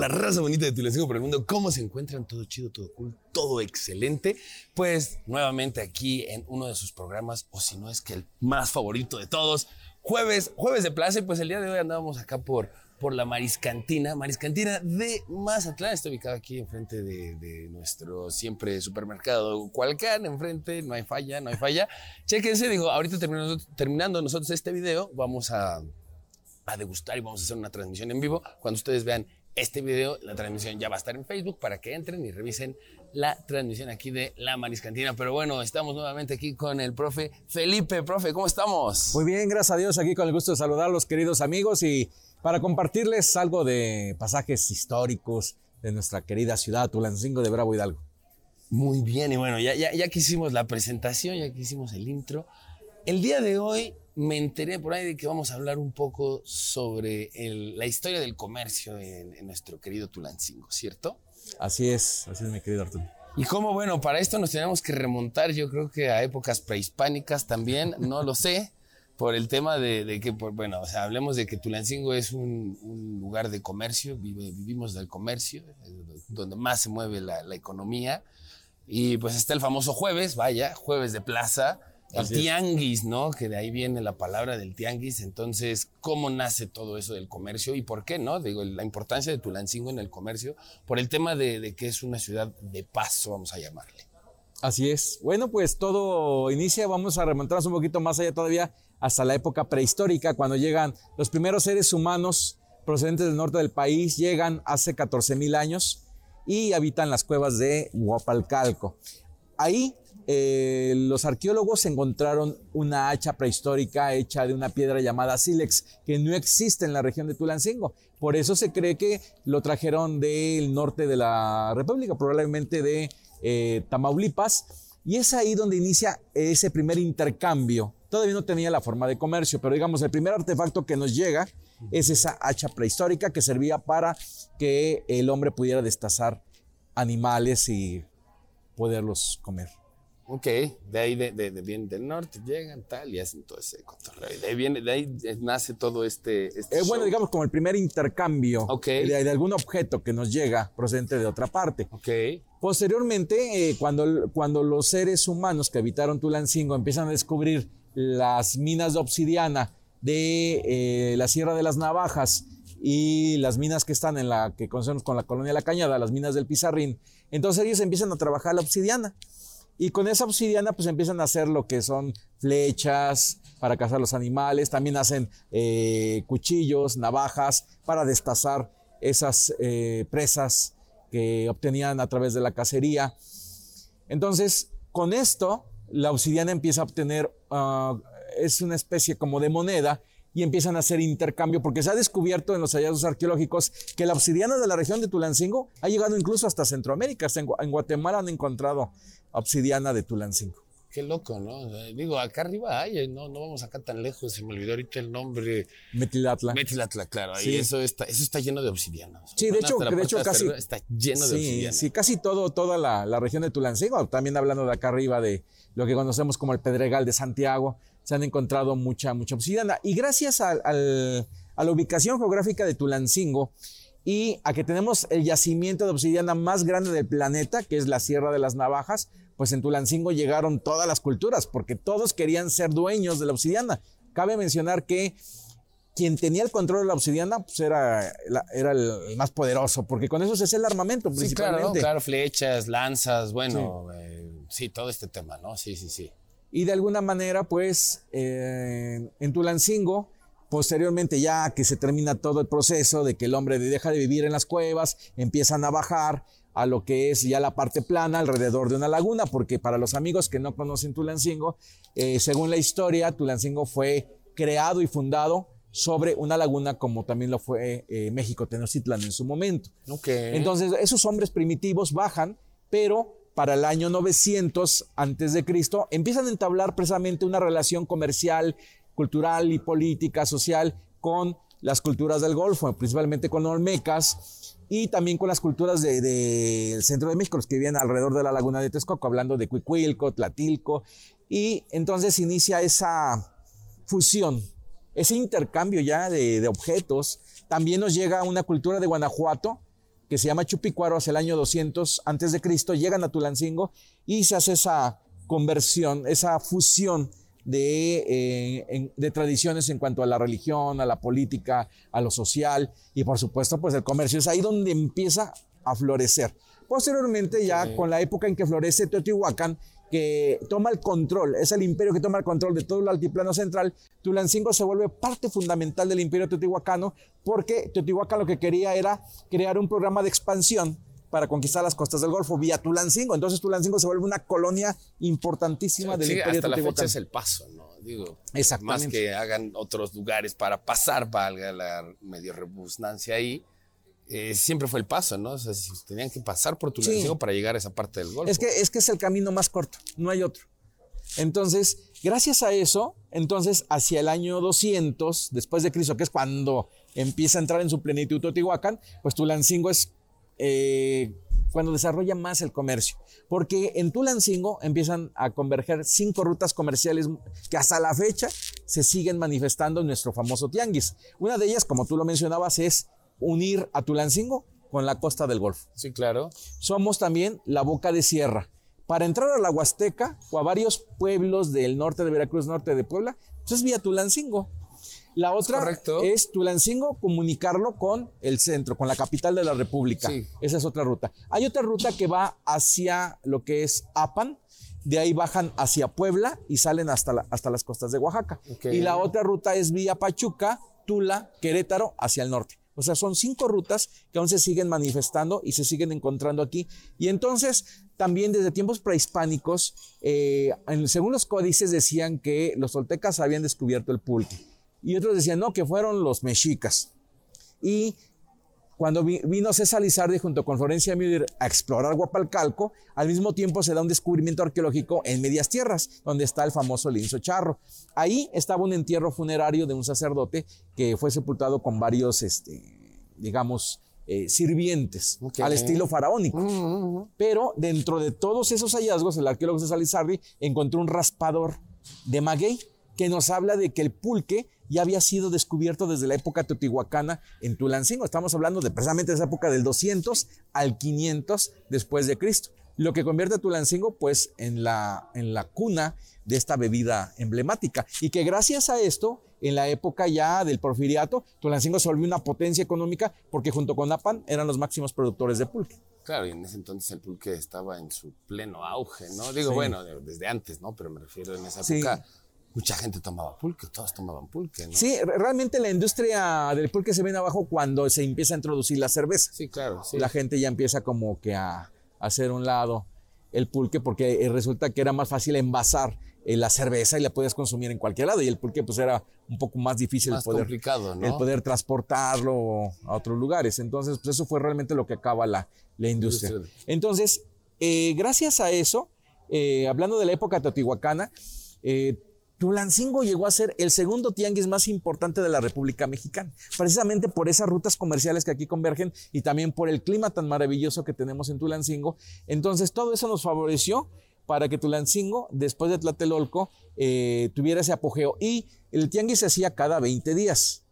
La raza bonita de Tulancingo por el mundo. ¿Cómo se encuentran? Todo chido, todo cool, todo excelente. Pues nuevamente aquí en uno de sus programas, o si no es que el más favorito de todos, jueves, jueves de plaza. Pues el día de hoy andábamos acá por, por la Mariscantina, Mariscantina de Mazatlán. Está ubicado aquí enfrente de, de nuestro siempre supermercado Cualcan, enfrente, no hay falla, no hay falla. Chéquense, digo, ahorita terminando, terminando nosotros este video, vamos a, a degustar y vamos a hacer una transmisión en vivo. Cuando ustedes vean este video, la transmisión ya va a estar en Facebook para que entren y revisen la transmisión aquí de La Mariscantina. Pero bueno, estamos nuevamente aquí con el profe Felipe. Profe, ¿cómo estamos? Muy bien, gracias a Dios, aquí con el gusto de saludarlos, queridos amigos, y para compartirles algo de pasajes históricos de nuestra querida ciudad, Tulancingo de Bravo Hidalgo. Muy bien, y bueno, ya, ya, ya que hicimos la presentación, ya que hicimos el intro, el día de hoy me enteré por ahí de que vamos a hablar un poco sobre el- la historia del comercio en, en nuestro querido Tulancingo, ¿cierto? Así es, así es mi querido Arturo. Y cómo, bueno, para esto nos tenemos que remontar, yo creo que a épocas prehispánicas también, no lo sé, por el tema de, de que, por- bueno, o sea, hablemos de que Tulancingo es un, un lugar de comercio, vive- vivimos del comercio, eh, donde más se mueve la, la economía. Y pues está el famoso jueves, vaya, jueves de plaza, el Así es. tianguis, ¿no? Que de ahí viene la palabra del tianguis. Entonces, ¿cómo nace todo eso del comercio y por qué, no? Digo, la importancia de Tulancingo en el comercio, por el tema de, de que es una ciudad de paso, vamos a llamarle. Así es. Bueno, pues todo inicia, vamos a remontarnos un poquito más allá todavía, hasta la época prehistórica, cuando llegan los primeros seres humanos procedentes del norte del país, llegan hace 14 mil años y habitan las cuevas de Huapalcalco. Ahí eh, los arqueólogos encontraron una hacha prehistórica hecha de una piedra llamada sílex, que no existe en la región de Tulancingo. Por eso se cree que lo trajeron del norte de la República, probablemente de eh, Tamaulipas. Y es ahí donde inicia ese primer intercambio. Todavía no tenía la forma de comercio, pero digamos, el primer artefacto que nos llega es esa hacha prehistórica que servía para que el hombre pudiera destazar animales y poderlos comer. Ok, de ahí de, de, de- vienen del norte, llegan tal y hacen todo ese cotorreo. De ahí, viene, de ahí eh, nace todo este. este Eh, bueno, digamos como el primer intercambio Ok. de, de algún objeto que nos llega procedente de otra parte. Ok, Posteriormente, eh, cuando, cuando los seres humanos que habitaron Tulancingo empiezan a descubrir las minas de obsidiana de eh, la Sierra de las Navajas y las minas que están en la que conocemos con la colonia La Cañada, las minas del Pizarrín, entonces ellos empiezan a trabajar la obsidiana. Y con esa obsidiana pues empiezan a hacer lo que son flechas para cazar los animales, también hacen eh, cuchillos, navajas para destazar esas eh, presas que obtenían a través de la cacería. Entonces, con esto, la obsidiana empieza a obtener, ah, es una especie como de moneda y empiezan a hacer intercambio, porque se ha descubierto en los hallazgos arqueológicos que la obsidiana de la región de Tulancingo ha llegado incluso hasta Centroamérica. Hasta en, Gua- en Guatemala han encontrado obsidiana de Tulancingo. qué loco, ¿no? Digo, acá arriba hay, no, no vamos acá tan lejos, se me olvidó ahorita el nombre. Metilatla. Metlatla, claro, Sí. eso está, eso está lleno de obsidiana. Sí, de hecho, de hecho casi- Está lleno de obsidiana. sí, casi todo, toda la, la región de Tulancingo, también hablando de acá arriba de lo que conocemos como el Pedregal de Santiago, se han encontrado mucha, mucha obsidiana. Y gracias a la ubicación geográfica de Tulancingo y a que tenemos el yacimiento de obsidiana más grande del planeta, que es la Sierra de las Navajas, pues en Tulancingo llegaron todas las culturas, porque todos querían ser dueños de la obsidiana. Cabe mencionar que quien tenía el control de la obsidiana pues era, el más poderoso, porque con eso se hacía el armamento Sí, claro, principalmente. claro, flechas, lanzas, bueno, eh, sí, todo este tema, ¿no? Sí, sí, sí. Y de alguna manera, pues, eh, en Tulancingo, posteriormente ya que se termina todo el proceso de que el hombre deja de vivir en las cuevas, empiezan a bajar a lo que es ya la parte plana alrededor de una laguna, porque para los amigos que no conocen Tulancingo, eh, según la historia, Tulancingo fue creado y fundado sobre una laguna como también lo fue eh, México Tenochtitlan en su momento. Entonces, esos hombres primitivos bajan, pero para el año 900 antes de Cristo empiezan a entablar precisamente una relación comercial, cultural y política, social con las culturas del Golfo, principalmente con olmecas y también con las culturas del de, del centro de México, los que vivían alrededor de la laguna de Texcoco, hablando de Cuicuilco, Tlatilco, y entonces inicia esa fusión ese intercambio ya de, de objetos. También nos llega una cultura de Guanajuato que se llama Chupicuaro hacia el año 200 antes de Cristo, llegan a Tulancingo y se hace esa conversión, esa fusión de, eh, de, tradiciones en cuanto a la religión, a la política, a lo social y por supuesto pues el comercio. Es ahí donde empieza a florecer. Posteriormente ya con la época en que florece Teotihuacán, que toma el control, es el imperio que toma el control de todo el altiplano central, Tulancingo se vuelve parte fundamental del imperio teotihuacano porque Teotihuacán lo que quería era crear un programa de expansión para conquistar las costas del Golfo vía Tulancingo. Entonces Tulancingo se vuelve una colonia importantísima del imperio hasta la fecha es el paso, ¿no? Digo, más que hagan otros lugares para pasar, valga la medio rebusnancia ahí, eh, siempre fue el paso, ¿no? O sea, si tenían que pasar por Tulancingo para llegar a esa parte del Golfo. Es que, es que es el camino más corto, no hay otro. Entonces, gracias a eso, entonces hacia el año 200 después de Cristo, que es cuando empieza a entrar en su plenitud Teotihuacán, pues Tulancingo es eh, cuando desarrolla más el comercio. Porque en Tulancingo empiezan a converger cinco rutas comerciales que hasta la fecha se siguen manifestando en nuestro famoso tianguis. Una de ellas, como tú lo mencionabas, es unir a Tulancingo con la costa del Golfo. Sí, claro. Somos también la boca de sierra. Para entrar a la Huasteca o a varios pueblos del norte de Veracruz, norte de Puebla, pues es vía Tulancingo. La otra es, Tulancingo comunicarlo con el centro, con la capital de la República. Esa es otra ruta. Hay otra ruta que va hacia lo que es Apan, de ahí bajan hacia Puebla y salen hasta, hasta las costas de Oaxaca. Y la otra ruta es vía Pachuca, Tula, Querétaro, hacia el norte. O sea, son cinco rutas que aún se siguen manifestando y se siguen encontrando aquí. Y entonces, también desde tiempos prehispánicos, eh, según los códices decían que los toltecas habían descubierto el pulque. Y otros decían, no, que fueron los mexicas. Y cuando vino César Lizardi junto con Florencia Müller a explorar Guapalcalco, al mismo tiempo se da un descubrimiento arqueológico en Medias Tierras, donde está el famoso linzo charro. Ahí estaba un entierro funerario de un sacerdote que fue sepultado con varios, este, digamos, eh, sirvientes al estilo faraónico. Mm, mm, mm. Pero dentro de todos esos hallazgos, el arqueólogo César Lizardi encontró un raspador de maguey que nos habla de que el pulque ya había sido descubierto desde la época teotihuacana en Tulancingo. Estamos hablando de precisamente de esa época del 200 al 500 después de Cristo. Lo que convierte a Tulancingo pues en la, en la cuna de esta bebida emblemática y que gracias a esto en la época ya del porfiriato, Tulancingo se volvió una potencia económica porque junto con Apan eran los máximos productores de pulque. Claro, y en ese entonces el pulque estaba en su pleno auge, ¿no? Digo, bueno, desde antes, ¿no? Pero me refiero en esa época mucha gente tomaba pulque, todos tomaban pulque, ¿no? Sí, realmente la industria del pulque se viene abajo cuando se empieza a introducir la cerveza. Sí, claro. La gente ya empieza como que a, hacer un lado el pulque porque eh, resulta que era más fácil envasar eh, la cerveza y la podías consumir en cualquier lado y el pulque pues era un poco más difícil más poder, complicado, ¿no? el poder transportarlo a otros lugares. Entonces, pues eso fue realmente lo que acaba la, la industria. Entonces, eh, gracias a eso, hablando de la época teotihuacana, Tulancingo llegó a ser el segundo tianguis más importante de la República Mexicana, precisamente por esas rutas comerciales que aquí convergen y también por el clima tan maravilloso que tenemos en Tulancingo. Entonces, todo eso nos favoreció para que Tulancingo, después de Tlatelolco, eh, tuviera ese apogeo. Y el tianguis se hacía cada 20 días.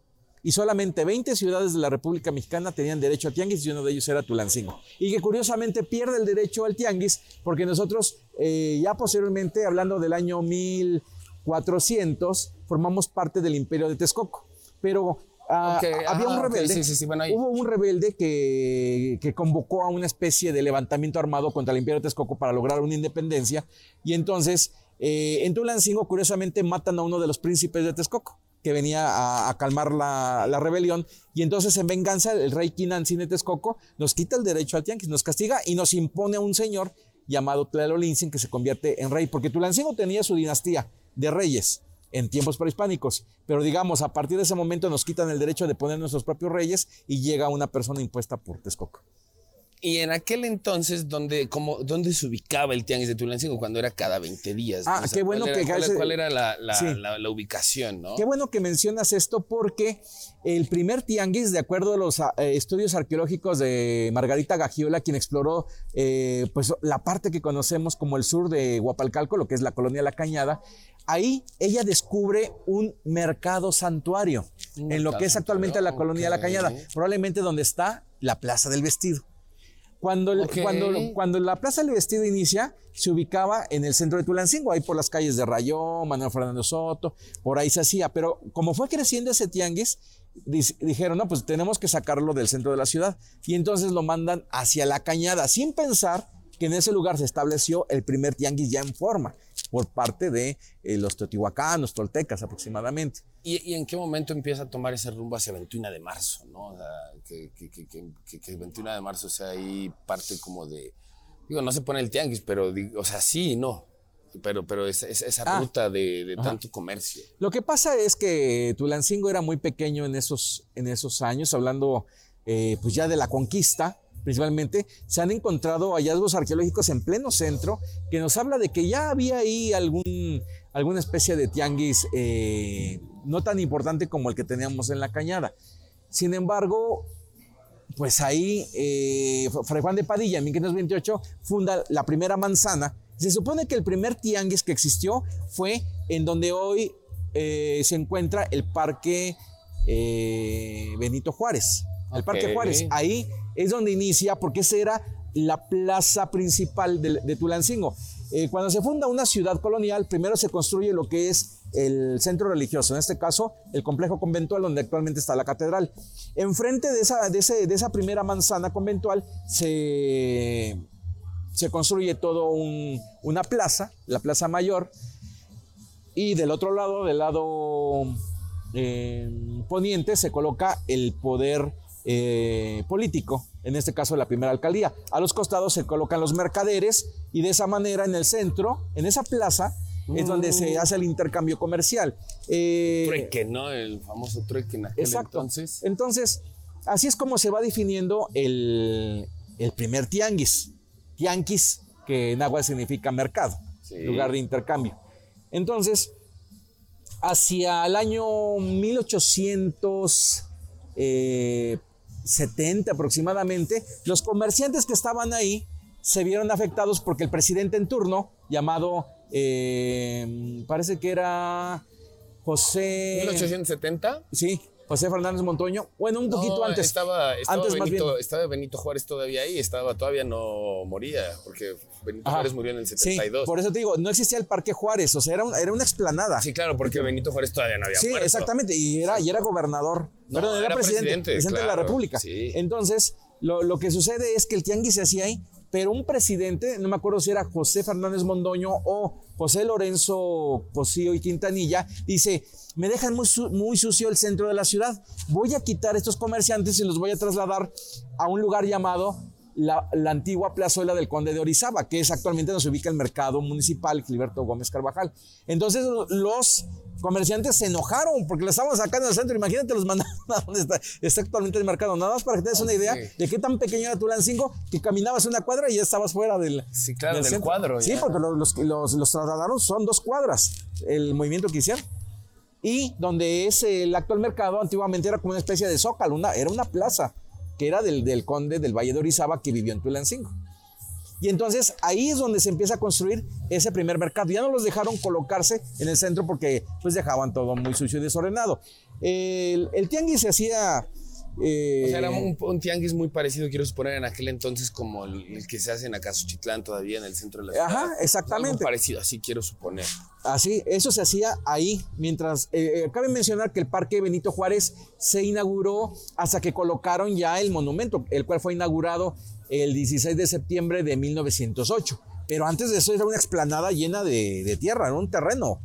Y solamente 20 ciudades de la República Mexicana tenían derecho a tianguis y uno de ellos era Tulancingo. Y que curiosamente pierde el derecho al tianguis porque nosotros, eh, ya posteriormente, hablando del año 1000, 400 formamos parte del imperio de Texcoco. Pero ah, había un rebelde. hubo un rebelde que, que, convocó a una especie de levantamiento armado contra el imperio de Texcoco para lograr una independencia. Y entonces, eh, en Tulancingo, curiosamente, matan a uno de los príncipes de Texcoco que venía a, calmar la, la, rebelión. Y entonces, en venganza, el rey Quinancín de Texcoco nos quita el derecho al tianguis, nos castiga y nos impone a un señor llamado Tlalolinsin que se convierte en rey, porque Tulancingo tenía su dinastía de reyes en tiempos prehispánicos. Pero digamos, a partir de ese momento nos quitan el derecho de poner nuestros propios reyes y llega una persona impuesta por Texcoco. Y en aquel entonces, ¿dónde, cómo, ¿dónde se ubicaba el tianguis de Tulancingo cuando era cada 20 días? Ah, qué bueno ¿cuál que... Era, cuál, era la, la, ubicación, no? Qué bueno que mencionas esto porque el primer tianguis, de acuerdo a los eh, estudios arqueológicos de Margarita Gagiola, quien exploró eh, pues, la parte que conocemos como el sur de Huapalcalco, lo que es la colonia La Cañada, ahí ella descubre un mercado santuario en lo que es actualmente la colonia de la. Cañada, probablemente donde está la Plaza del Vestido. Cuando, cuando, cuando la Plaza del Vestido inicia, se ubicaba en el centro de Tulancingo, ahí por las calles de Rayón, Manuel Fernando Soto, por ahí se hacía. Pero como fue creciendo ese tianguis, dijeron, no, pues tenemos que sacarlo del centro de la ciudad. Y entonces lo mandan hacia la cañada, sin pensar que en ese lugar se estableció el primer tianguis ya en forma, por parte de eh, los teotihuacanos, toltecas aproximadamente. ¿Y, y en qué momento empieza a tomar ese rumbo hacia 21 de marzo? ¿no? O sea, que, que, que, que, que- que 21 de marzo sea ahí parte como de. Digo, no se pone el tianguis, pero, o sea, sí y no. Pero, pero esa, esa- esa Ah. ruta de, de tanto comercio. Lo que pasa es que Tulancingo era muy pequeño en esos, en esos años, hablando eh, pues ya de la conquista, principalmente, se han encontrado hallazgos arqueológicos en pleno centro que nos habla de que ya había ahí algún, alguna especie de tianguis eh, no tan importante como el que teníamos en la cañada. Sin embargo, pues ahí eh, Fray Juan de Padilla en 1528 funda la primera manzana. Se supone que el primer tianguis que existió fue en donde hoy eh, se encuentra el Parque eh, Benito Juárez. El Parque. Juárez. Ahí es donde inicia, porque esa era la plaza principal de, de Tulancingo. Eh, cuando se funda una ciudad colonial, primero se construye lo que es el centro religioso, en este caso el complejo conventual donde actualmente está la catedral. Enfrente de esa, de ese- de esa primera manzana conventual se, se construye todo un- una plaza, la plaza mayor, y del otro lado, del lado eh, poniente, se coloca el poder eh, político, en este caso la primera alcaldía. A los costados se colocan los mercaderes y de esa manera en el centro, en esa plaza, es donde se hace el intercambio comercial. Eh, Trueque, ¿no? El famoso trueque en aquel Exacto. entonces. Entonces, así es como se va definiendo el, el primer tianguis. Tianguis, que en agua significa mercado, Sí. lugar de intercambio. Entonces, hacia el año 1870 aproximadamente, los comerciantes que estaban ahí se vieron afectados porque el presidente en turno, llamado, eh, parece que era José... 1870. Sí, José Fernández Montoño. Bueno, un poquito No, antes. Estaba, estaba, Antes, más Benito, bien. estaba Benito Juárez todavía ahí, estaba, todavía no moría, porque Benito Ajá. Juárez murió en el Sí, 72. por eso te digo, no existía el Parque Juárez, o sea, era, un- era una explanada. Sí, claro, porque Benito Juárez todavía no había Sí, muerto. exactamente, y era, y era gobernador, No, perdón, era, era presidente, presidente, presidente de la República. sí. Entonces, lo, lo que sucede es que el tianguis se hacía ahí, pero un presidente, no me acuerdo si era José Fernández Mondoño o José Lorenzo Cosío y Quintanilla, dice, me dejan muy, su- muy sucio el centro de la ciudad, voy a quitar estos comerciantes y los voy a trasladar a un lugar llamado la, la antigua plazuela del Conde de Orizaba, que es actualmente donde se ubica el mercado municipal Gilberto Gómez Carvajal. Entonces los comerciantes se enojaron porque lo estaban sacando del centro. Imagínate, los mandaron a donde está, está actualmente el mercado. Nada más para que te des una idea de qué tan pequeño era Tulancingo que caminabas una cuadra y ya estabas fuera del, Sí, claro, del cuadro, Sí, ya. porque los, los, los- los trasladaron, son dos cuadras el movimiento que hicieron. Y donde es el actual mercado, antiguamente era como una especie de zócalo, una, era una plaza que era del, del conde del Valle de Orizaba que vivió en Tulancingo. Y entonces ahí es donde se empieza a construir ese primer mercado. Ya no los dejaron colocarse en el centro porque pues dejaban todo muy sucio y desordenado. El, el tianguis se hacía... eh, O sea, era un, un tianguis muy parecido, quiero suponer, en aquel entonces como el, el que se hace en Acazuchitlán todavía en el centro de la ciudad. Ajá, exactamente. Algo parecido, así quiero suponer. Así, eso se hacía ahí, mientras, eh, eh, cabe mencionar que el Parque Benito Juárez se inauguró hasta que colocaron ya el monumento, el cual fue inaugurado el 16 de septiembre de 1908. Pero antes de eso era una explanada llena de, de tierra, era un terreno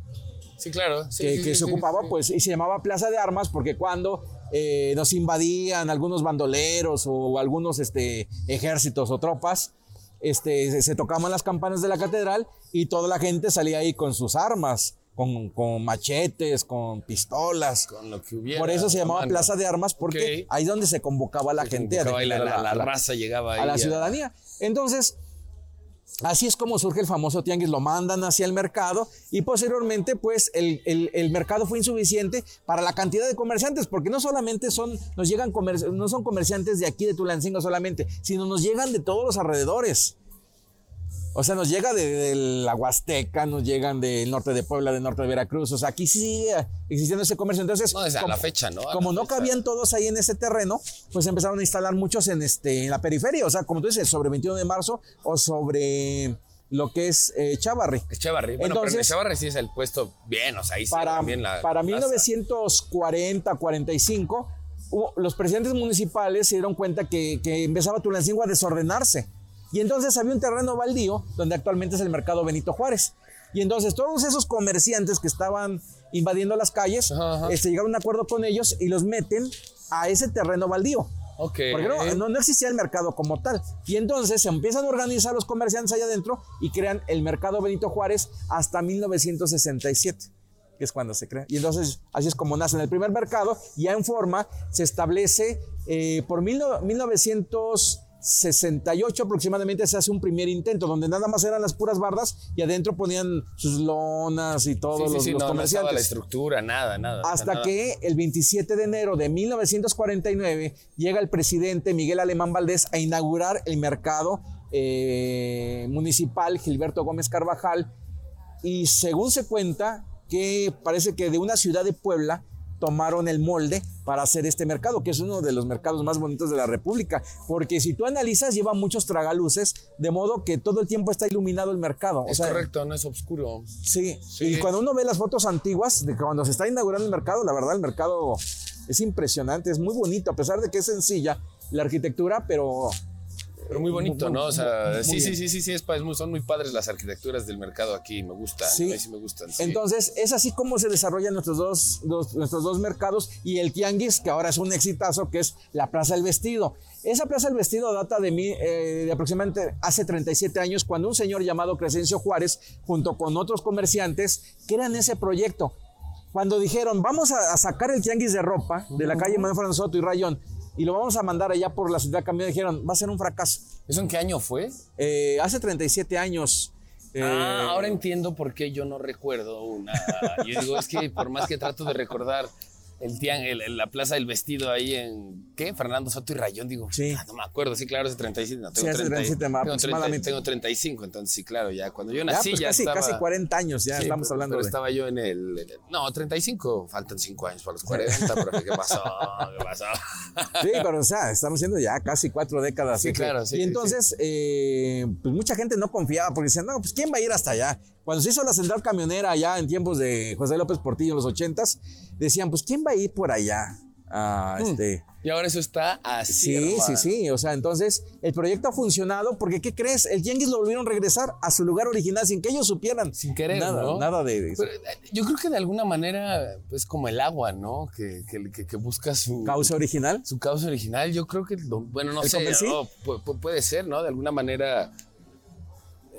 Sí, claro. sí, que, sí, que sí, se ocupaba, pues, y se llamaba Plaza de Armas porque cuando eh, nos invadían algunos bandoleros o algunos este, ejércitos o tropas, este, se, se tocaban las campanas de la catedral y toda la gente salía ahí con sus armas, con, con machetes, con pistolas. Con lo que hubiera. Por eso se llamaba. Plaza de Armas porque ahí es donde se convocaba a la Se gente a convocaba la, la- la raza llegaba ahí. a la ciudadanía. Entonces, así es como surge el famoso tianguis, lo mandan hacia el mercado y posteriormente, pues, el, el- el mercado fue insuficiente para la cantidad de comerciantes, porque no solamente son, nos llegan comer- no son comerciantes de aquí de Tulancingo solamente, sino nos llegan de todos los alrededores. O sea, nos llega de, de la Huasteca, nos llegan del norte de Puebla, del norte de Veracruz. O sea, aquí sigue existiendo ese comercio. Entonces, No, desde a como, la fecha, ¿no? A como no fecha. cabían todos ahí en ese terreno, pues empezaron a instalar muchos en, este, en la periferia. O sea, como tú dices, sobre 21 de marzo o sobre lo que es eh, Chavarri. Echevarri. Bueno, pero en Entonces- Echevarri sí es el puesto bien, o sea, ahí sí para, bien la para plaza. 1940, 45, hubo- los presidentes municipales se dieron cuenta que, que empezaba Tulancingo a desordenarse. Y entonces había un terreno baldío donde actualmente es el mercado Benito Juárez. Y entonces todos esos comerciantes que estaban invadiendo las calles, Ajá, ajá. este, llegaron a un acuerdo con ellos y los meten a ese terreno baldío. Ok. Porque no, no, no existía el mercado como tal. Y entonces se empiezan a organizar los comerciantes allá adentro y crean el mercado Benito Juárez hasta 1967, que es cuando se crea. Y entonces así es como nace en el primer mercado. Ya en forma se establece eh, por mil no- 1968 aproximadamente se hace un primer intento donde nada más eran las puras bardas y adentro ponían sus lonas y todos Sí, sí, los, sí, los no, no estaba comerciantes. la estructura, nada, nada. Hasta nada. que el 27 de enero de 1949 llega el presidente Miguel Alemán Valdés a inaugurar el mercado eh, municipal Gilberto Gómez Carvajal y según se cuenta que parece que de una ciudad de Puebla tomaron el molde para hacer este mercado, que es uno de los mercados más bonitos de la República, porque si tú analizas lleva muchos tragaluces, de modo que todo el tiempo está iluminado el mercado. Es correcto, no es oscuro. Sí, Sí. y cuando uno ve las fotos antiguas de cuando se está inaugurando el mercado, la verdad el mercado es impresionante, es muy bonito, a pesar de que es sencilla la arquitectura, pero Pero muy bonito, ¿no? O sea, muy sí, sí, sí, sí, sí, son muy padres las arquitecturas del mercado aquí, me gusta. Sí. a mí sí me gustan. sí. entonces es así como se desarrollan nuestros dos, dos- nuestros dos mercados y el tianguis, que ahora es un exitazo, que es la Plaza del Vestido. Esa Plaza del Vestido data de, mí, eh, de aproximadamente hace 37 años, cuando un señor llamado Crescencio Juárez, junto con otros comerciantes, crean ese proyecto. Cuando dijeron, vamos a, a sacar el tianguis de ropa de la calle Manuel Soto y Rayón y lo vamos a mandar allá por la ciudad camión, dijeron, va a ser un fracaso. ¿Eso en qué año fue? Eh, hace 37 años. eh, Ah, ahora entiendo por qué yo no recuerdo una. Yo digo, es que por más que trato de recordar el tian, el- la plaza del vestido ahí en, ¿qué? Fernando Soto y Rayón, digo, Sí. ah, no me acuerdo, sí, claro, hace 37, no, tengo, Sí, hace 30, 37, tengo, 30, aproximadamente. tengo 35, entonces sí, claro, ya cuando yo ya, nací pues ya casi, estaba... casi 40 años, ya Sí, estamos pero- hablando pero de... estaba yo en el, en el- No, 35, faltan 5 años para los 40, pero ¿qué pasó? ¿Qué pasó? Sí, pero o sea, estamos siendo ya casi cuatro décadas. Sí, claro, sí, Y entonces, eh, pues mucha gente no confiaba porque decían, no, pues ¿quién va a ir hasta allá? Cuando se hizo la central camionera allá en tiempos de José López Portillo en los ochentas, decían, pues ¿quién va a ir por allá? Ah, este... Y ahora eso está así. Sí, sí, hermano. sí. O sea, entonces el proyecto ha funcionado porque, ¿qué crees? El Tianguis lo volvieron a regresar a su lugar original sin que ellos supieran. Sin querer, nada, ¿no? Nada de eso. Pero, eh, yo creo que de alguna manera es como el agua, ¿no? Que, que, que- que busca su Causa original. su causa original. Yo creo que, lo- bueno, no ¿El sé? ¿no? Pu- pu- puede ser, ¿no? De alguna manera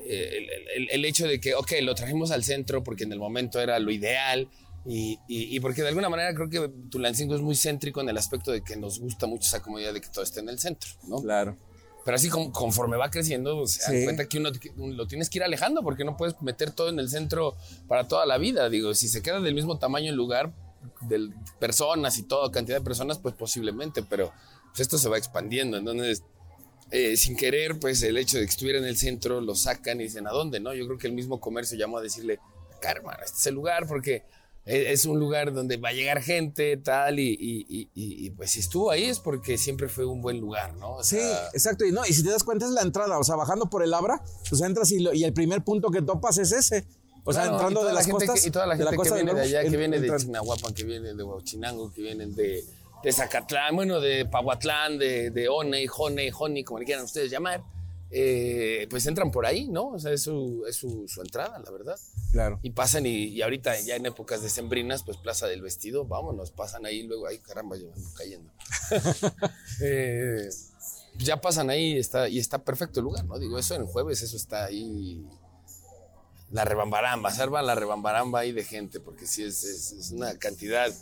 eh, el, el- el hecho de que, ok, lo trajimos al centro porque en el momento era lo ideal y, y- y porque de alguna manera creo que Tulancingo es muy céntrico en el aspecto de que nos gusta mucho esa comodidad de que todo esté en el centro, ¿no? Claro. Pero así como, conforme va creciendo, se Sí. dan cuenta que uno lo tienes que ir alejando porque no puedes meter todo en el centro para toda la vida. Digo, si se queda del mismo tamaño el lugar, de personas y toda cantidad de personas, pues posiblemente, pero pues esto se va expandiendo. Entonces, eh, sin querer, pues el hecho de que estuviera en el centro lo sacan y dicen, ¿a dónde? no Yo creo que el mismo comercio llamó a decirle, hermano, este es el lugar porque es un lugar donde va a llegar gente, tal, y, y- y- y- pues si estuvo ahí es porque siempre fue un buen lugar, ¿no? O Sí, exacto. Y, no, y si te das cuenta es la entrada, o sea, bajando por el Abra, pues entras y, lo- y el primer punto que topas es ese. O sea, Claro, entrando de la las costas. que, y toda la gente que viene de allá, que en- viene de entran. Chignahuapan, que viene de Huachinango, que vienen de, de Zacatlán, bueno, de Pahuatlán, de, de One, Jone, Joni, como le quieran ustedes llamar, eh, pues entran por ahí, ¿no? O sea, es su, es su, su entrada, la verdad. Claro. Y pasan, y, y ahorita ya en épocas decembrinas, pues Plaza del Vestido, vámonos, pasan ahí, luego, ay, caramba, yo ando cayendo. Eh, ya pasan ahí y está, y está perfecto el lugar, ¿no? Digo, eso en jueves, eso está ahí. La rebambaramba, salva la rebambaramba ahí de gente, porque sí es, es- es una cantidad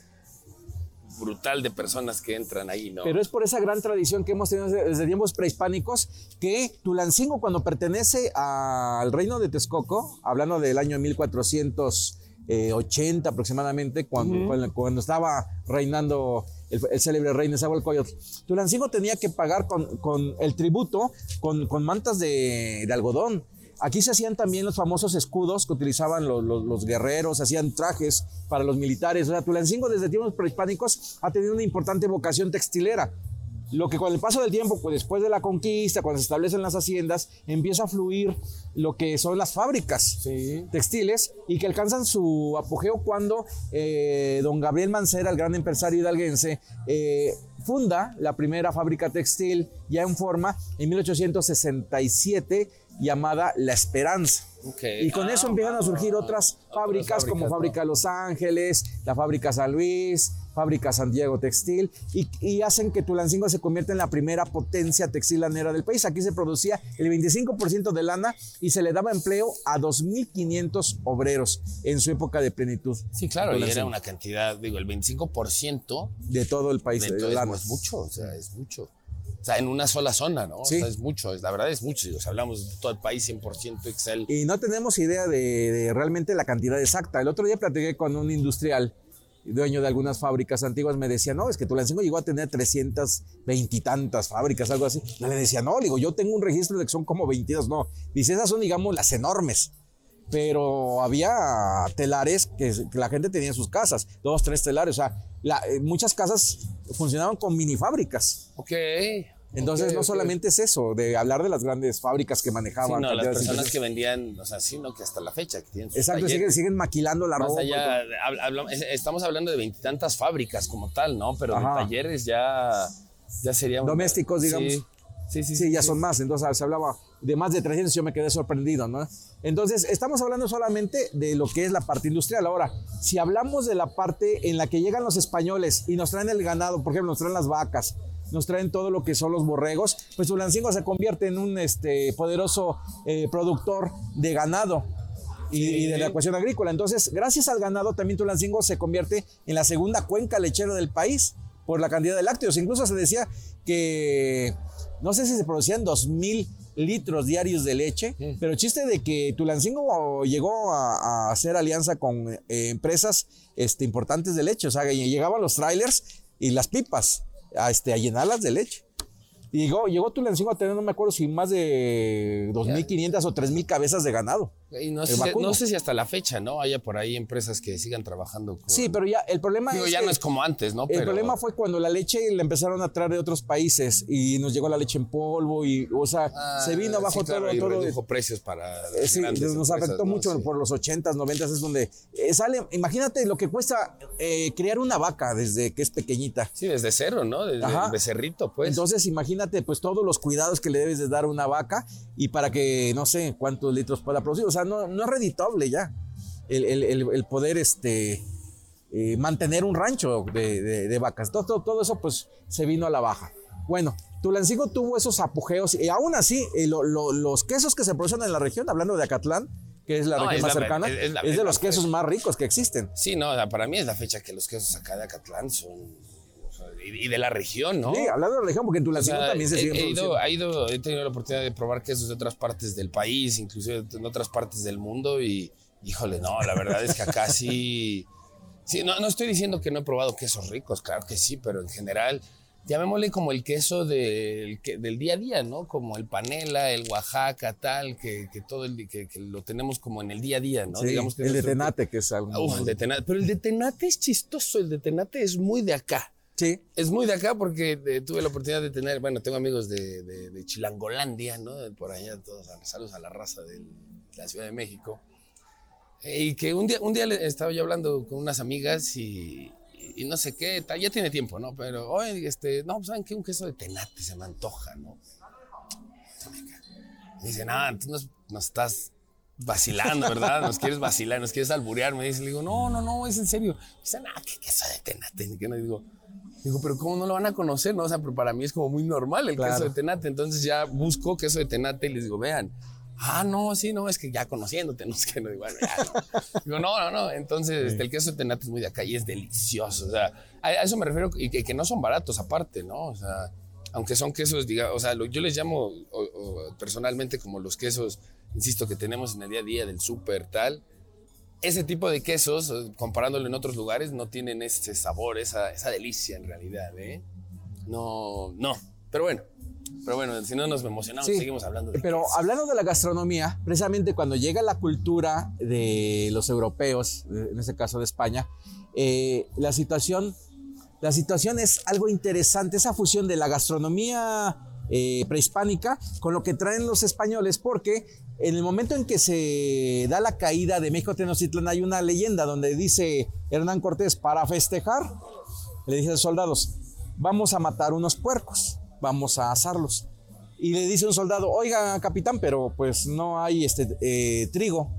brutal de personas que entran ahí, ¿no? Pero es por esa gran tradición que hemos tenido desde, tiempos prehispánicos que Tulancingo cuando pertenece al reino de Texcoco, hablando del año 1480 aproximadamente, cuando, cuando, cuando estaba reinando el, el célebre rey Nezahualcóyotl, Tulancingo tenía que pagar con, con el tributo con, con mantas de, de algodón. Aquí se hacían también los famosos escudos que utilizaban los, los- los guerreros, hacían trajes para los militares. O sea, Tulancingo desde tiempos prehispánicos ha tenido una importante vocación textilera. Lo que con el paso del tiempo, pues después de la conquista, cuando se establecen las haciendas, empieza a fluir lo que son las fábricas Sí. textiles y que alcanzan su apogeo cuando eh, don Gabriel Mancera, el gran empresario hidalguense, eh, funda la primera fábrica textil ya en forma en 1867 llamada La Esperanza. Ok. Y con eso Ah, empiezan a surgir ah, otras otras fábricas como Fábrica Los Ángeles, la Fábrica San Luis, Fábrica Santiago Textil, y, y hacen que Tulancingo se convierta en la primera potencia textilanera del país. Aquí se producía el 25% de lana y se le daba empleo a 2.500 obreros en su época de plenitud. Sí, claro, y era una cantidad, digo, el 25% De todo el país. de de todo lana. es mucho, o sea, es mucho. O sea, en una sola zona, ¿no? Sí. O sea, es mucho, es- la verdad es mucho. Digo, si hablamos de todo el país 100% Excel. Y no tenemos idea de, de realmente la cantidad exacta. El otro día platiqué con un industrial, dueño de algunas fábricas antiguas, me decía, no, es que Tulancingo llegó a tener 320 y tantas fábricas, algo así. Yo le decía, no, le digo, yo tengo un registro de que son como 22, no. Dice, esas son, digamos, las enormes. Pero había telares que, que la gente tenía en sus casas, dos, tres telares. O sea, la- eh, muchas casas funcionaban con mini fábricas. Ok. Entonces, no solamente es eso, de hablar de las grandes fábricas que Sí, manejaban. no, las personas que vendían, o sea, sí, no, que hasta la fecha que tienen sus Exacto, siguen, siguen maquilando la Más ropa. allá, estamos hablando de veintitantas fábricas como tal, ¿no? Pero de talleres ya, ya sería... una- Domésticos, digamos. Sí, sí, sí. Sí, ya son más. Entonces se hablaba de más de 300, yo me quedé sorprendido, ¿no? Entonces, estamos hablando solamente de lo que es la parte industrial. Ahora, si hablamos de la parte en la que llegan los españoles y nos traen el ganado, por ejemplo, nos traen las vacas, nos traen todo lo que son los borregos, pues Tulancingo se convierte en un este, poderoso eh, productor de ganado. Y, de la cuestión agrícola. Entonces, gracias al ganado, también Tulancingo se convierte en la segunda cuenca lechera del país por la cantidad de lácteos. Incluso se decía que no sé si se producían 2.000 litros diarios de leche, pero chiste de que Tulancingo llegó a, a hacer alianza con eh, empresas este, importantes de leche. O sea, llegaban los trailers y las pipas a, este, a llenarlas de leche. Y llegó, llegó Tulancingo a tener, no me acuerdo si más de 2.500 o 3.000 cabezas de ganado. Y no, sé, si- vacuno. no sé si hasta la fecha, ¿no? Haya por ahí empresas que sigan trabajando con... Sí, pero ya el problema Digo, es ya que no es como antes, ¿no? el Pero- problema fue cuando la leche la empezaron a traer de otros países y nos llegó la leche en polvo y, o sea, Ah, se vino abajo sí, claro, todo, y todo. redujo precios para las Eh, Sí, nos empresas, afectó ¿no? mucho Sí. por los 80s, 90s, es donde eh, sale, imagínate lo que cuesta eh, criar una vaca desde que es pequeñita. Sí, desde cero, ¿no? Desde Ajá. el becerrito, pues. Entonces, imagínate pues todos los cuidados que le debes de dar a una vaca y para que no sé cuántos litros pueda producir. O sea, no, no es reditable ya el, el- el- poder este, eh, mantener un rancho de, de- de vacas. Todo, todo, todo eso pues se vino a la baja. Bueno, Tulancingo tuvo esos apogeos y aún así eh, lo- lo- los quesos que se producen en la región, hablando de Acatlán, que es la No, región es más la- cercana, es- es, es la- de los quesos fecha. más ricos que existen. Sí, no, para mí es la fecha que los quesos acá de Acatlán son... o y, de la región, ¿no? Sí, hablando de la región, porque en O Tulancingo sea, también se he, siguen he produciendo. ido, ha ido- he tenido la oportunidad de probar quesos de otras partes del país, inclusive en otras partes del mundo y, híjole, no, la verdad es que acá sí... sí no, no estoy diciendo que no he probado quesos ricos, claro que sí, pero en general, llamémosle como el queso del, del día a día, ¿no? Como el panela, el Oaxaca, tal, que, que todo el, que, que lo tenemos como en el día a día, ¿no? Sí, Digamos que el de Tenate, que es algo. Uf, el de Tenate. Pero el de Tenate es chistoso, el de Tenate es muy de acá. Sí. Es muy de acá porque eh, tuve la oportunidad de tener, bueno, tengo amigos de, de- de Chilangolandia, ¿no? Por allá, todos, saludos a la raza de la Ciudad de México. Eh, Y que un día, un día estaba yo hablando con unas amigas y, y- y no sé qué, ya tiene tiempo, ¿no? Pero, oye, este, no, ¿saben qué? Un queso de tenate se me antoja, ¿no? Me dicen, ah, tú nos, nos estás vacilando, ¿verdad? Nos quieres vacilar, nos quieres alburear. Me dice, le digo, no, no, no, es en serio. Me dicen, ah, ¿qué queso de tenate? Ni que no digo, digo, pero ¿cómo no lo van a conocer? No, o sea, pero para mí es como muy normal el Claro. queso de tenate. Entonces ya busco queso de tenate y les digo, vean. Ah, no, sí, no, es que ya conociéndote, no es que no, digo, bueno, ya, no. Digo, no, no, no. Entonces, este, el queso de tenate es muy de acá y es delicioso. O sea, a, a eso me refiero y que, que no son baratos aparte, ¿no? O sea, aunque son quesos, diga, o sea, lo- yo les llamo o- o, personalmente como los quesos, insisto, que tenemos en el día a día del súper, tal. Ese tipo de quesos, eh, comparándolo en otros lugares, no tienen ese sabor, esa, esa delicia en realidad, ¿eh? No, no. Pero bueno, Pero bueno, si no nos emocionamos, seguimos hablando de Pero hablando de la gastronomía, precisamente cuando llega la cultura de los europeos, en este caso de España, eh, la situación la situación es algo interesante, esa fusión de la gastronomía eh, prehispánica con lo que traen los españoles, porque en el momento en que se da la caída de México Tenochtitlan hay una leyenda donde dice Hernán Cortés, para festejar, le dice a los soldados, vamos a matar unos puercos, vamos a asarlos. Y le dice un soldado, oiga capitán, pero pues no hay este, eh, trigo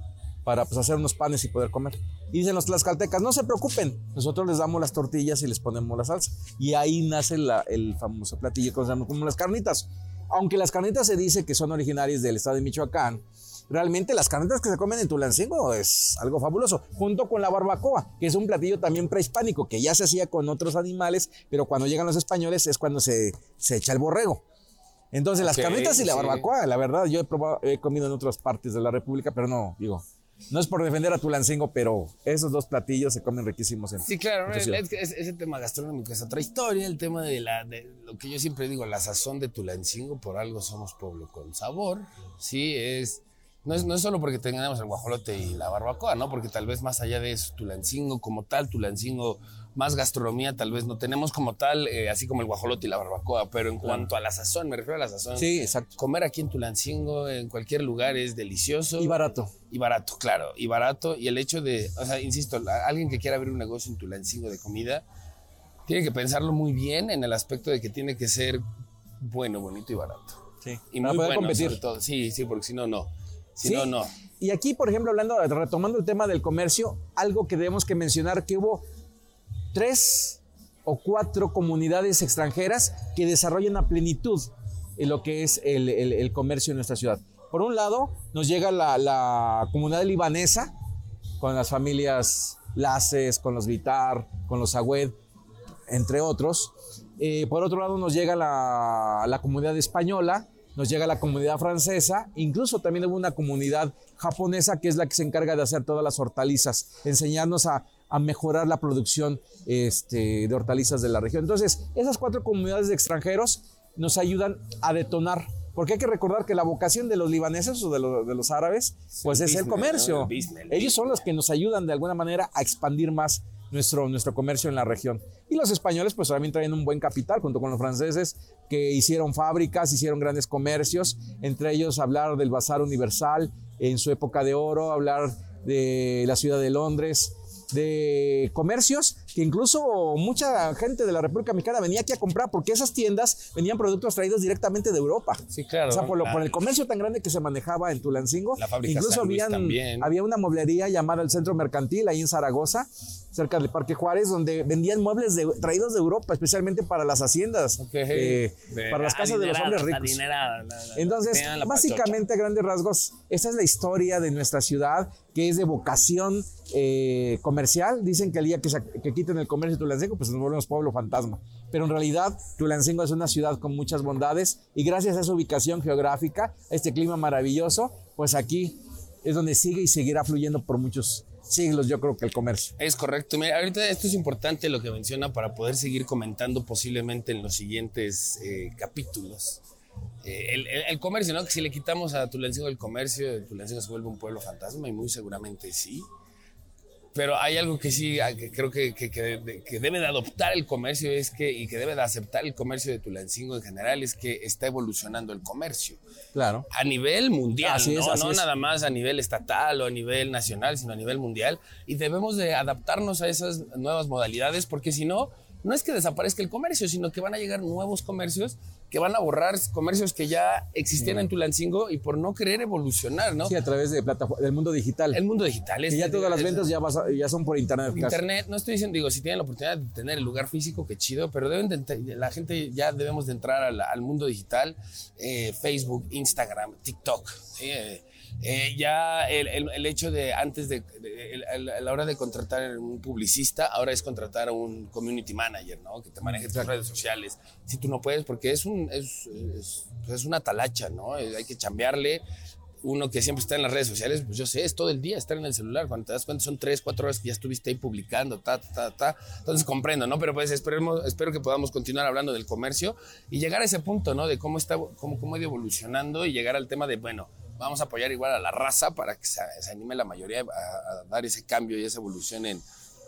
para pues, hacer unos panes y poder comer. Y dicen los tlaxcaltecas, no se preocupen, nosotros les damos las tortillas y les ponemos la salsa. Y ahí nace el famoso platillo que conocemos como las carnitas. Aunque las carnitas se dice que son originarias del estado de Michoacán, realmente las carnitas que se comen en Tulancingo es algo fabuloso, junto con la barbacoa, que es un platillo también prehispánico, que ya se hacía con otros animales, pero cuando llegan los españoles es cuando se, se echa el borrego. Entonces, las carnitas y la barbacoa, la verdad, yo he, he comido en otras partes de la República, pero no, digo, no es por defender a Tulancingo, pero esos dos platillos se comen riquísimos en Sí, claro, ese tema gastronómico es otra historia, el tema de, la, de lo que yo siempre digo, la sazón de Tulancingo, por algo somos pueblo con sabor, sí, es... No es, no es solo porque tengamos el guajolote y la barbacoa, ¿no? Porque tal vez más allá de eso, Tulancingo como tal, Tulancingo más gastronomía tal vez no tenemos como tal, eh, así como el guajolote y la barbacoa, pero en cuanto a la sazón, me refiero a la sazón. Sí, exacto. Comer aquí en Tulancingo, en cualquier lugar, es delicioso. Y barato. Y barato, claro, y barato. Y el hecho de, o sea, insisto, alguien que quiera abrir un negocio en Tulancingo de comida, tiene que pensarlo muy bien en el aspecto de que tiene que ser bueno, bonito y barato. Sí. Y muy bueno, competir. todo. Sí, sí, porque si no, no. Si no, no. Y aquí, por ejemplo, hablando, retomando el tema del comercio, algo que debemos que mencionar que hubo tres o cuatro comunidades extranjeras que desarrollan a plenitud en lo que es el, comercio en nuestra ciudad. Por un lado, nos llega la, comunidad libanesa, con las familias Laces, con los Vitar, con los Agüed, entre otros. Eh, por otro lado, nos llega la, la, comunidad española, nos llega la comunidad francesa, incluso también hubo una comunidad japonesa que es la que se encarga de hacer todas las hortalizas, enseñarnos a, a mejorar la producción este, de hortalizas de la región. Entonces, esas cuatro comunidades de extranjeros nos ayudan a detonar porque hay que recordar que la vocación de los libaneses o de, los árabes, pues es el comercio. Ellos son los que nos ayudan de alguna manera a expandir más nuestro, nuestro comercio en la región. Y los españoles, pues también traen un buen capital, junto con los franceses, que hicieron fábricas, hicieron grandes comercios, entre ellos hablar del Bazar Universal en su época de oro, hablar de la ciudad de Londres, de comercios que incluso mucha gente de la República Mexicana venía aquí a comprar porque esas tiendas venían productos traídos directamente de Europa. Sí, claro. O sea, por, el comercio tan grande que se manejaba en Tulancingo. incluso había una mueblería llamada el Centro Mercantil ahí en Zaragoza, cerca del Parque Juárez, donde vendían muebles traídos de Europa, especialmente para las haciendas, eh, para las casas de los hombres ricos. Entonces, básicamente a grandes rasgos, esa es la historia de nuestra ciudad, que es de vocación eh, comercial. Dicen que el día que, que en el comercio de Tulancingo, pues nos volvemos pueblo fantasma. Pero en realidad Tulancingo es una ciudad con muchas bondades y gracias a esa ubicación geográfica, a este clima maravilloso, pues aquí es donde sigue y seguirá fluyendo por muchos siglos, yo creo que el comercio. Es correcto. Mira, ahorita esto es importante lo que menciona para poder seguir comentando posiblemente en los siguientes eh, capítulos. Eh, el, comercio, ¿no? Que si le quitamos a Tulancingo el comercio, Tulancingo se vuelve un pueblo fantasma y muy seguramente sí. Pero hay algo que sí, que creo que, que, que, debe de adoptar el comercio es que, y que debe de aceptar el comercio de Tulancingo en general, es que está evolucionando el comercio. Claro. A nivel mundial, no, no nada más a nivel estatal o a nivel nacional, sino a nivel mundial. Y debemos de adaptarnos a esas nuevas modalidades, porque si no, no es que desaparezca el comercio, sino que van a llegar nuevos comercios que van a borrar comercios que ya existían en Tulancingo y por no querer evolucionar, ¿no? Sí, a través de del mundo digital. El mundo digital. Es, ya todas las ventas ya, ya son por internet. Internet, no estoy diciendo, digo, si tienen la oportunidad de tener el lugar físico, qué chido, pero deben de, la gente ya debemos de entrar al, mundo digital, eh, Facebook, Instagram, TikTok. Eh, eh, ya el, hecho de antes de, a la hora de contratar un publicista, ahora es contratar a un community manager, ¿no? Que te maneje tus redes sociales. Si tú no puedes, porque es un es, es, una talacha, ¿no? Hay que chambearle. uno que siempre está en las redes sociales, pues yo sé, es todo el día estar en el celular. Cuando te das cuenta son tres, cuatro horas que ya estuviste ahí publicando, ta, ta, ta. Entonces comprendo, ¿no? Pero pues esperemos, espero que podamos continuar hablando del comercio y llegar a ese punto, ¿no? De cómo está, cómo, cómo ha ido evolucionando y llegar al tema de, bueno, vamos a apoyar igual a la raza para que se, anime la mayoría a, dar ese cambio y esa evolución en,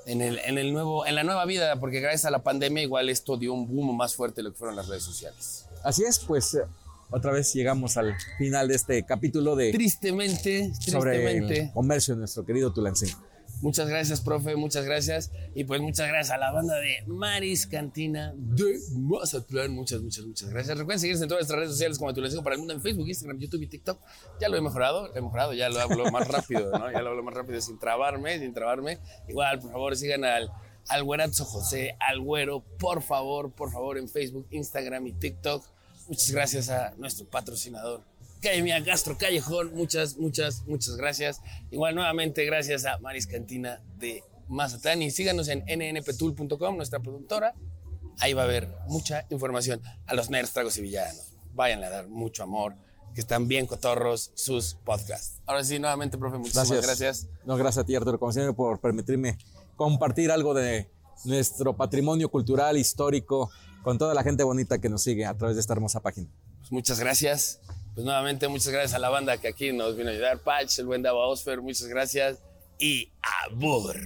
en, el, en, el nuevo, en la nueva vida, porque gracias a la pandemia igual esto dio un boom más fuerte de lo que fueron las redes sociales. Así es, pues eh, otra vez llegamos al final de este capítulo de... Tristemente, tristemente. Sobre el comercio de nuestro querido Tulancingo. Muchas gracias, profe, muchas gracias. Y pues muchas gracias a la banda de Maris Cantina de Mazatlán. Muchas, muchas, muchas gracias. Recuerden seguirse en todas nuestras redes sociales como Tulancingo para el mundo en Facebook, Instagram, YouTube y TikTok. Ya lo he mejorado, he mejorado, ya lo hablo más rápido, ¿no? Ya lo hablo más rápido sin trabarme, sin trabarme. Igual, por favor, sigan al al José, al güero, por favor, por favor, en Facebook, Instagram y TikTok. Muchas gracias a nuestro patrocinador, Academia Gastro Callejón. Muchas, muchas, muchas gracias. Igual nuevamente gracias a Maris Cantina de Mazatlán y síganos en nnptool.com, nuestra productora. Ahí va a haber mucha información a los nerds, tragos y villanos. Vayan a dar mucho amor, que están bien cotorros sus podcasts. Ahora sí, nuevamente, profe, muchas gracias. No, gracias a ti, Arturo, como siempre, por permitirme compartir algo de nuestro patrimonio cultural, histórico, con toda la gente bonita que nos sigue a través de esta hermosa página. Pues muchas gracias. Pues nuevamente muchas gracias a la banda que aquí nos vino a ayudar. Patch, el buen Dava Osfer, muchas gracias. Y abur.